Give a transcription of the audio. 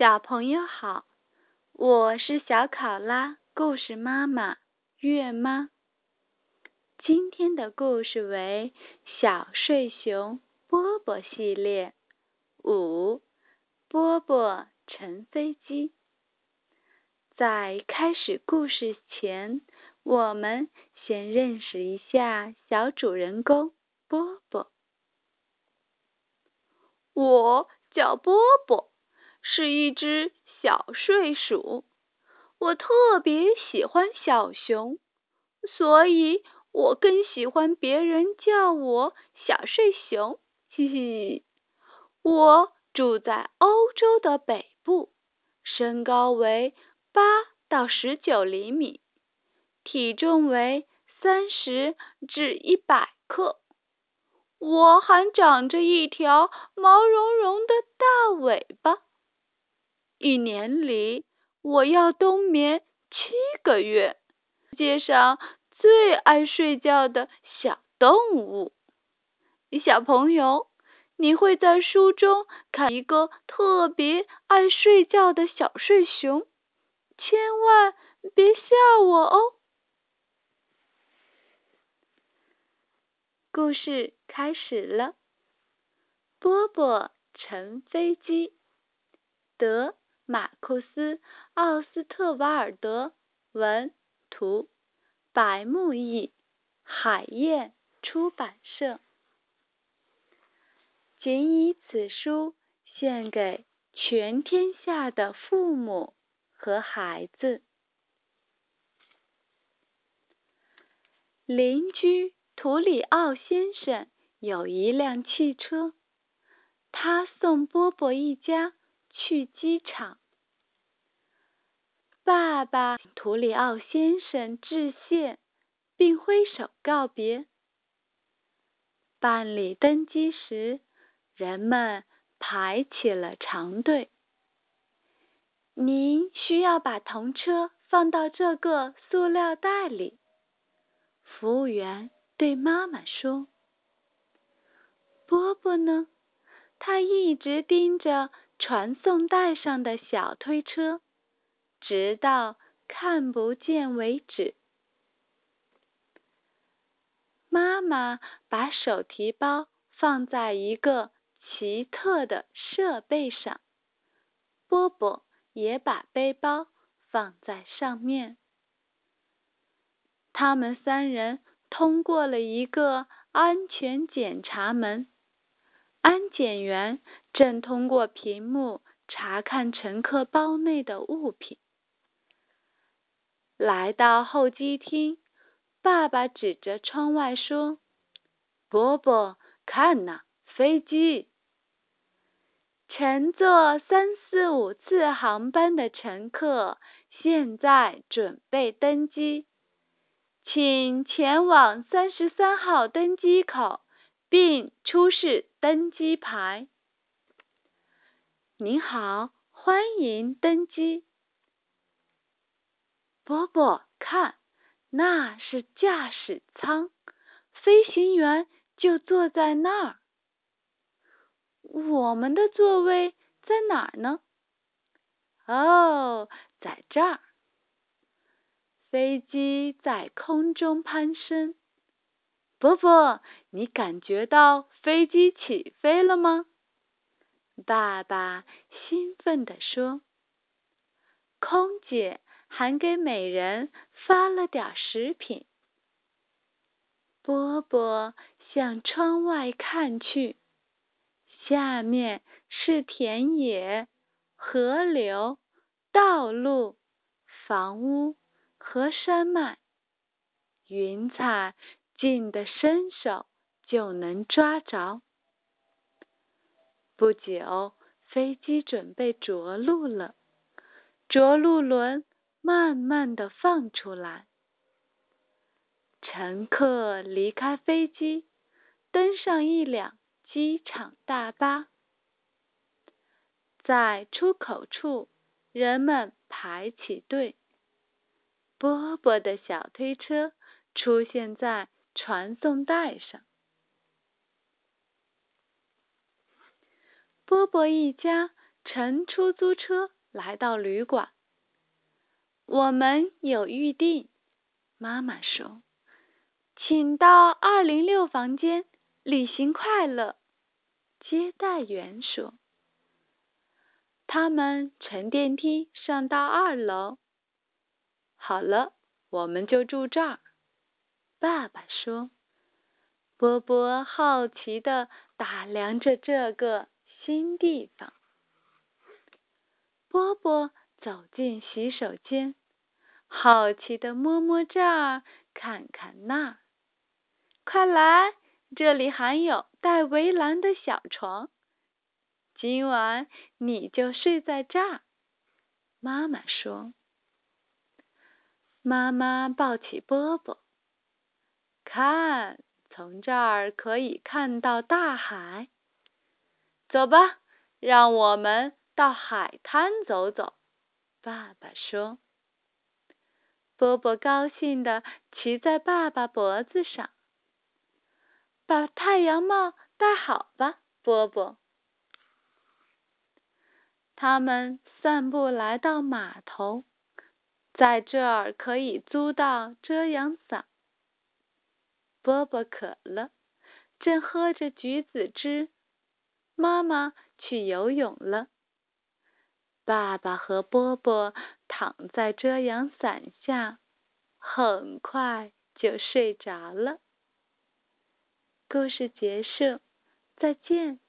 小朋友好，我是小考拉故事妈妈月妈。今天的故事为小睡熊波波系列五，波波乘飞机。在开始故事前，我们先认识一下小主人公波波。我叫波波。是一只小睡鼠，我特别喜欢小熊，所以我更喜欢别人叫我小睡熊。嘿嘿，我住在欧洲的北部，身高为八到十九厘米，体重为三十至一百克，我还长着一条毛茸茸的大尾巴。一年里，我要冬眠七个月。世界上最爱睡觉的小动物，小朋友，你会在书中看一个特别爱睡觉的小睡熊，千万别吓我哦。故事开始了，波波乘飞机，得。马库斯·奥斯特瓦尔德文图，白木译，海燕出版社。仅以此书献给全天下的父母和孩子。邻居图里奥先生有一辆汽车，他送波波一家去机场。爸爸图里奥先生致谢，并挥手告别。办理登机时，人们排起了长队。您需要把童车放到这个塑料袋里。服务员对妈妈说：“波波呢？他一直盯着传送带上的小推车。”直到看不见为止。妈妈把手提包放在一个奇特的设备上，波波也把背包放在上面。他们三人通过了一个安全检查门，安检员正通过屏幕查看乘客包内的物品。来到候机厅，爸爸指着窗外说：“波波，看呐，飞机！乘坐三四五次航班的乘客现在准备登机，请前往三十三号登机口，并出示登机牌。您好，欢迎登机。”波波，看，那是驾驶舱，飞行员就坐在那儿。我们的座位在哪儿呢？哦，在这儿。飞机在空中攀升。波波，你感觉到飞机起飞了吗？爸爸兴奋地说。空姐。还给每人发了点食品。波波向窗外看去，下面是田野、河流、道路、房屋和山脉，云彩近的伸手就能抓着。不久，飞机准备着陆了，着陆轮。慢慢的放出来，乘客离开飞机，登上一辆机场大巴，在出口处，人们排起队。波波的小推车出现在传送带上，波波一家乘出租车来到旅馆。我们有预定，妈妈说：“请到二零六房间，旅行快乐。”接待员说。他们乘电梯上到二楼。好了，我们就住这儿。爸爸说。波波好奇的打量着这个新地方。波波走进洗手间，好奇的摸摸这儿，看看那儿。快来，这里还有带围栏的小床。今晚你就睡在这儿，妈妈说。妈妈抱起波波，看，从这儿可以看到大海。走吧，让我们到海滩走走。爸爸说。波波高兴地骑在爸爸脖子上，把太阳帽戴好吧，波波。他们散步来到码头，在这儿可以租到遮阳伞。波波渴了，正喝着橘子汁。妈妈去游泳了。爸爸和波波躺在遮阳伞下，很快就睡着了。故事结束，再见。